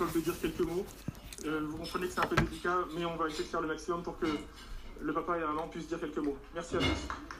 Jacob de dire quelques mots. Euh, vous comprenez que c'est un peu délicat, mais on va essayer de faire le maximum pour que le papa et la maman puissent dire quelques mots. Merci à tous.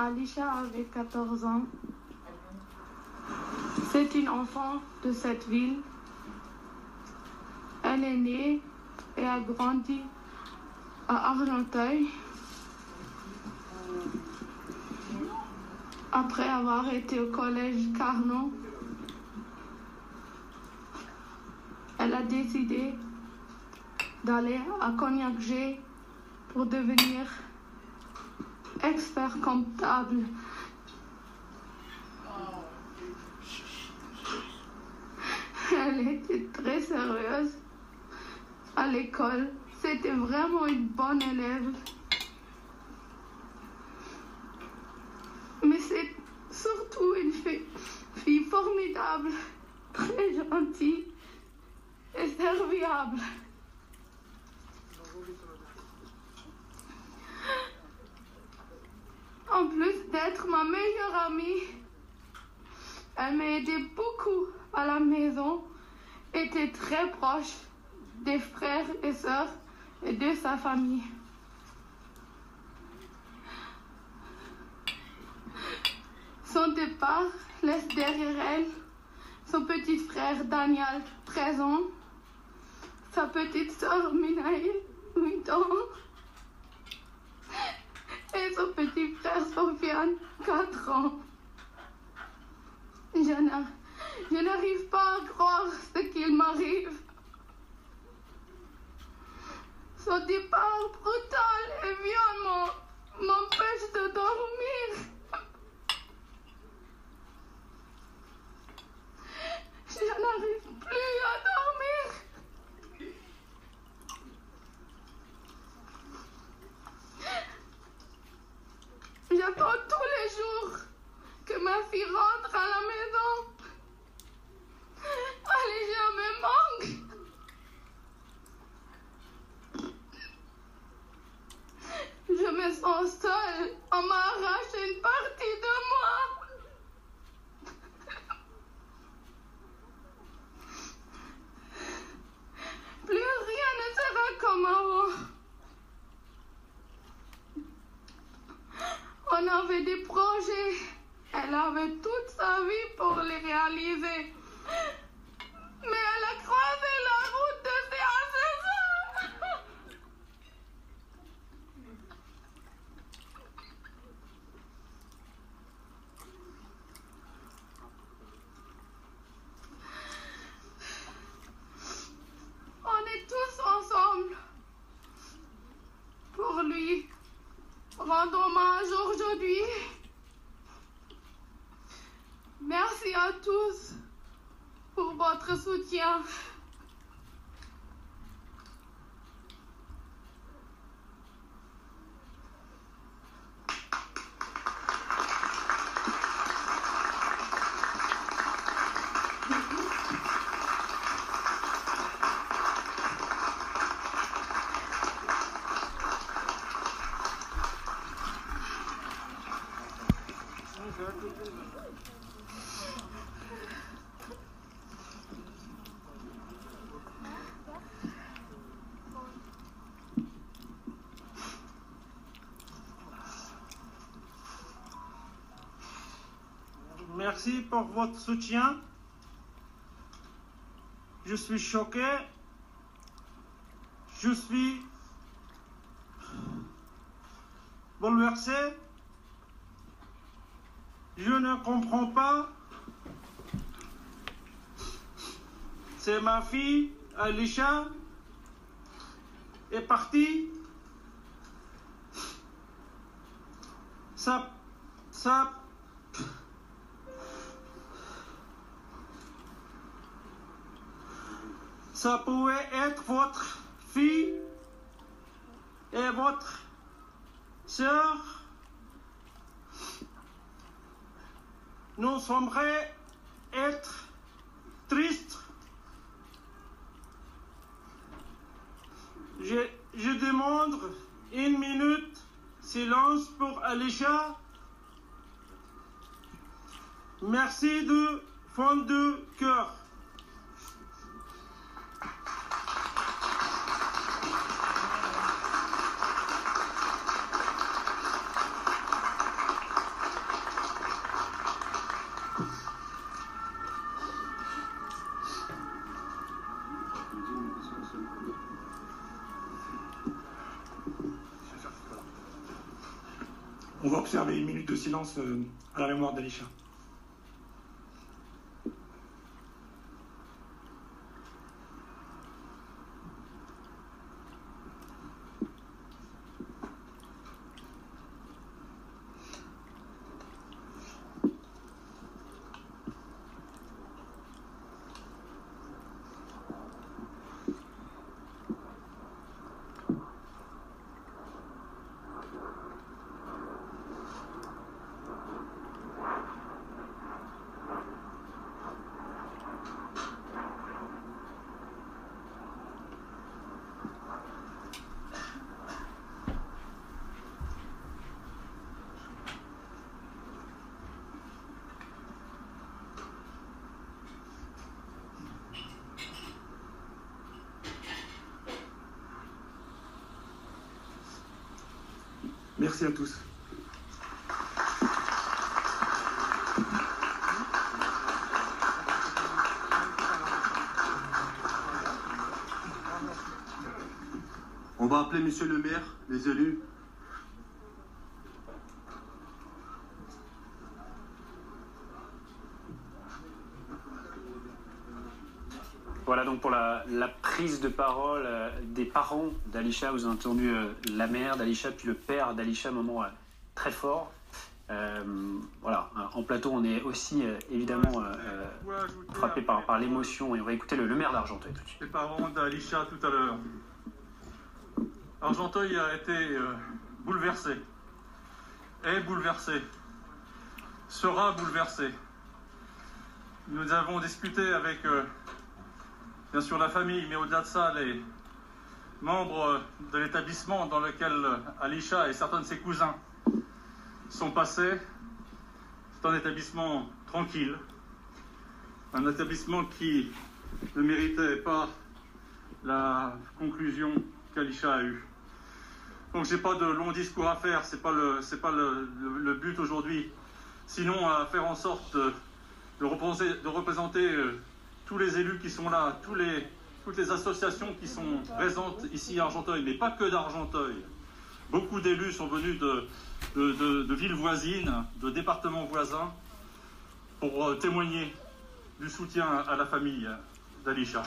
Alicia avait 14 ans. C'est une enfant de cette ville. Elle est née et a grandi à Argenteuil. Après avoir été au collège Carnot, elle a décidé d'aller à Cognac-G pour devenir expert comptable. Elle était très sérieuse à l'école. C'était vraiment une bonne élève. Mais c'est surtout une fille, formidable, très gentille et serviable. En plus d'être ma meilleure amie, elle m'a aidé beaucoup à la maison, était très proche des frères et sœurs et de sa famille. Son départ laisse derrière elle son petit frère Daniel, 13 ans, sa petite sœur Minaïl, 8 ans, son petit frère Sofiane, 4 ans. Je n'arrive pas à croire ce qu'il m'arrive. Son départ brutal et violent m'empêche de dormir. Je n'arrive plus à dormir. J'attends tous les jours que ma fille rentre à la maison. Alicia me manque. Je me sens seule. On m'a arraché une partie de moi. Plus rien ne sera comme avant. On avait des projets. Elle avait toute sa vie pour les réaliser. Mais elle a croisé la route de ses assassins. On est tous ensemble pour lui rendre hommage aujourd'hui. Merci à tous pour votre soutien. Merci pour votre soutien. Je suis choqué. Je suis bouleversé. Je ne comprends pas. C'est ma fille, Alicia, est partie. Ça, ça, ça pouvait être votre fille et votre sœur. Nous semblerions être tristes. Je, je demande une minute silence pour Alicia. Merci de fond de cœur. On va observer une minute de silence euh, à la mémoire d'Alisha. Merci à tous. On va appeler monsieur le maire, les élus. Voilà donc pour la, prise de parole euh, des parents d'Alisha. Vous avez entendu euh, la mère d'Alisha puis le père d'Alisha, moment euh, très fort. Voilà, en plateau, on est aussi évidemment frappé par, l'émotion et on va écouter le, le maire d'Argenteuil tout de suite. Les parents d'Alicia tout à l'heure. Argenteuil a été bouleversé, est bouleversé, sera bouleversé. Nous avons discuté avec, bien sûr, la famille, mais au-delà de ça, les membres de l'établissement dans lequel Alicia et certains de ses cousins sont passés. C'est un établissement tranquille, un établissement qui ne méritait pas la conclusion qu'Alisha a eue. Donc j'ai pas de long discours à faire, c'est pas le c'est pas le, but aujourd'hui. Sinon à faire en sorte de, de représenter, euh, tous les élus qui sont là, toutes les associations qui sont présentes ici à Argenteuil, mais pas que d'Argenteuil. Beaucoup d'élus sont venus de, villes voisines, de départements voisins, pour euh, témoigner du soutien à la famille d'Alisha.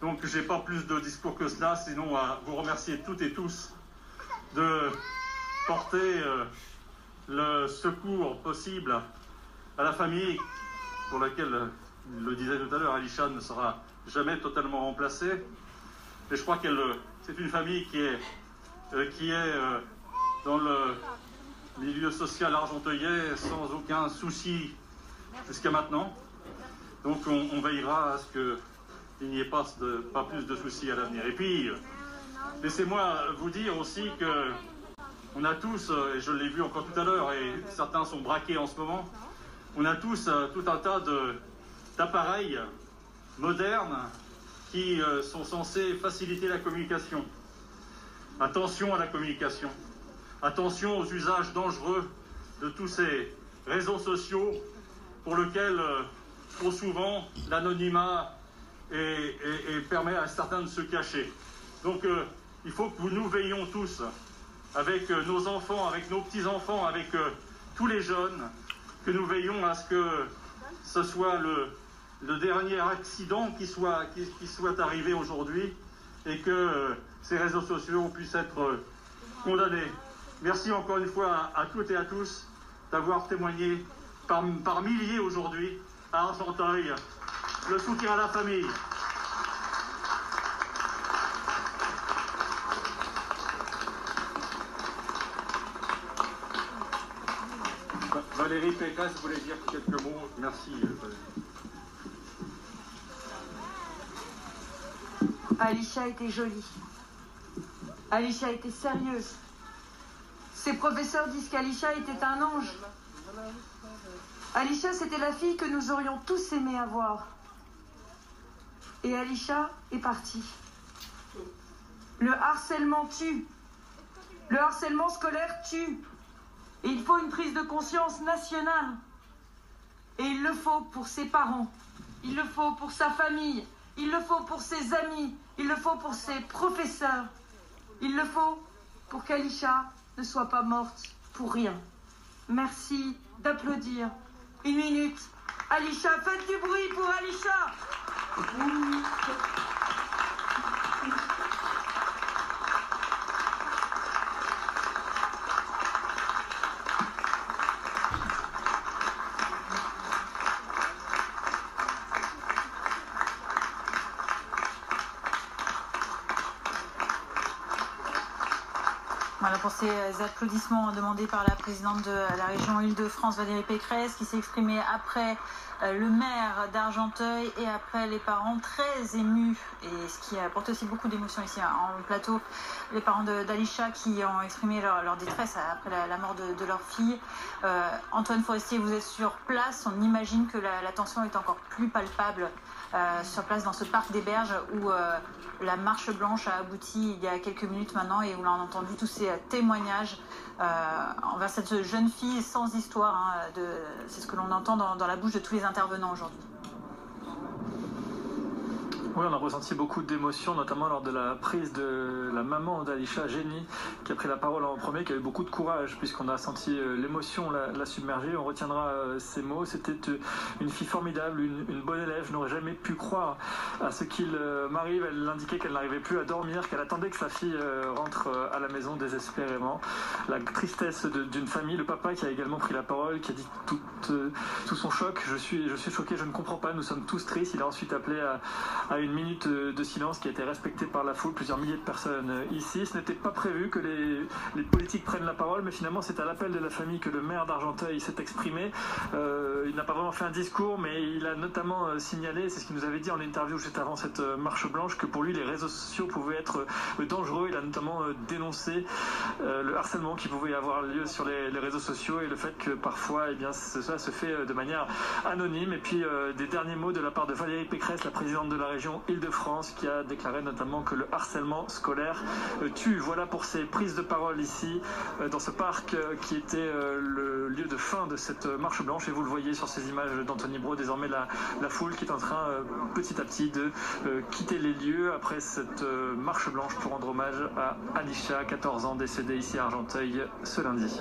Donc j'ai pas plus de discours que cela, sinon à vous remercier toutes et tous de porter euh, le secours possible à la famille pour laquelle, le disait tout à l'heure, Alisha ne sera jamais totalement remplacée. Et je crois qu'elle, euh, c'est une famille qui est, euh, qui est euh, dans le milieu social argenteuillet sans aucun souci jusqu'à maintenant. Donc on, veillera à ce qu'il n'y ait pas, de, pas plus de soucis à l'avenir. Et puis, laissez-moi vous dire aussi que on a tous, et je l'ai vu encore tout à l'heure, et certains sont braqués en ce moment, on a tous tout un tas de- d'appareils modernes qui euh, sont censés faciliter la communication. Attention à la communication. Attention aux usages dangereux de tous ces réseaux sociaux pour lequel, euh, trop souvent, l'anonymat permet à certains de se cacher. Donc, euh, il faut que nous veillions tous, avec nos enfants, avec nos petits-enfants, avec tous les jeunes, que nous veillons à ce que ce soit le, le dernier accident qui soit, qui, soit arrivé aujourd'hui et que euh, ces réseaux sociaux puissent être euh, condamnés. Merci encore une fois à, toutes et à tous d'avoir témoigné par, par milliers aujourd'hui à Argenteuil le soutien à la famille. Va- Valérie Pécresse voulait dire quelques mots. Merci. euh, Valérie. Alicia était jolie. Alicia était sérieuse. Ses professeurs disent qu'Alicia était un ange. Alicia, c'était la fille que nous aurions tous aimé avoir. Et Alicia est partie. Le harcèlement tue. Le harcèlement scolaire tue. Et il faut une prise de conscience nationale. Et il le faut pour ses parents. Il le faut pour sa famille. Il le faut pour ses amis. Il le faut pour ses professeurs. Il le faut pour qu'Alisha ne soit pas morte pour rien. Merci d'applaudir. Une minute. Alisha, faites du bruit pour Alisha. Voilà pour ces applaudissements demandés par la présidente de la région Île-de-France, Valérie Pécresse, qui s'est exprimée après euh, le maire d'Argenteuil et après les parents très émus, et ce qui apporte aussi beaucoup d'émotions ici hein, en plateau, les parents d'Alisha qui ont exprimé leur, détresse après la, mort de, leur fille. Euh, Antoine Forestier, vous êtes sur place, on imagine que la, tension est encore plus palpable euh, sur place dans ce parc des Berges où euh, la marche blanche a abouti il y a quelques minutes maintenant et où l'on a entendu tous ces témoignages euh, envers cette jeune fille sans histoire. hein, C'est ce que l'on entend dans la bouche de tous les intervenants aujourd'hui. Oui, on a ressenti beaucoup d'émotions, notamment lors de la prise de la maman d'Alisha, Jenny, qui a pris la parole en premier, qui a eu beaucoup de courage, puisqu'on a senti euh, l'émotion la, submerger. On retiendra euh, ces mots. C'était euh, une fille formidable, une, bonne élève. Je n'aurais jamais pu croire à ce qu'il m'arrive. Elle indiquait qu'elle n'arrivait plus à dormir, qu'elle attendait que sa fille rentre à la maison désespérément. La tristesse d'une famille, le papa qui a également pris la parole, qui a dit tout, son choc. Je suis, je suis choqué, je ne comprends pas. Nous sommes tous tristes. Il a ensuite appelé à, minute euh, de silence qui a été respectée par la foule, plusieurs milliers de personnes euh, ici. Ce n'était pas prévu que les, politiques prennent la parole, mais finalement c'est à l'appel de la famille que le maire d'Argenteuil s'est exprimé. Euh, il n'a pas vraiment fait un discours, mais il a notamment signalé, c'est ce qu'il nous avait dit en interview juste avant cette marche blanche, que pour lui les réseaux sociaux pouvaient être dangereux. Il a notamment dénoncé le harcèlement qui pouvait avoir lieu sur les, les réseaux sociaux et le fait que parfois eh bien, ce- cela se fait de manière anonyme. Et puis des derniers mots de la part de Valérie Pécresse, la présidente de la région Île-de-France, qui a déclaré notamment que le harcèlement scolaire euh, tue. Voilà pour ces prises de parole ici, euh, dans ce parc euh, qui était le lieu de fin de cette marche blanche. Et vous le voyez sur ces images d'Anthony Bro, désormais la, foule qui est en train petit à petit de quitter les lieux après cette marche blanche pour rendre hommage à Alisha, 14 ans, décédée ici à Argenteuil ce lundi.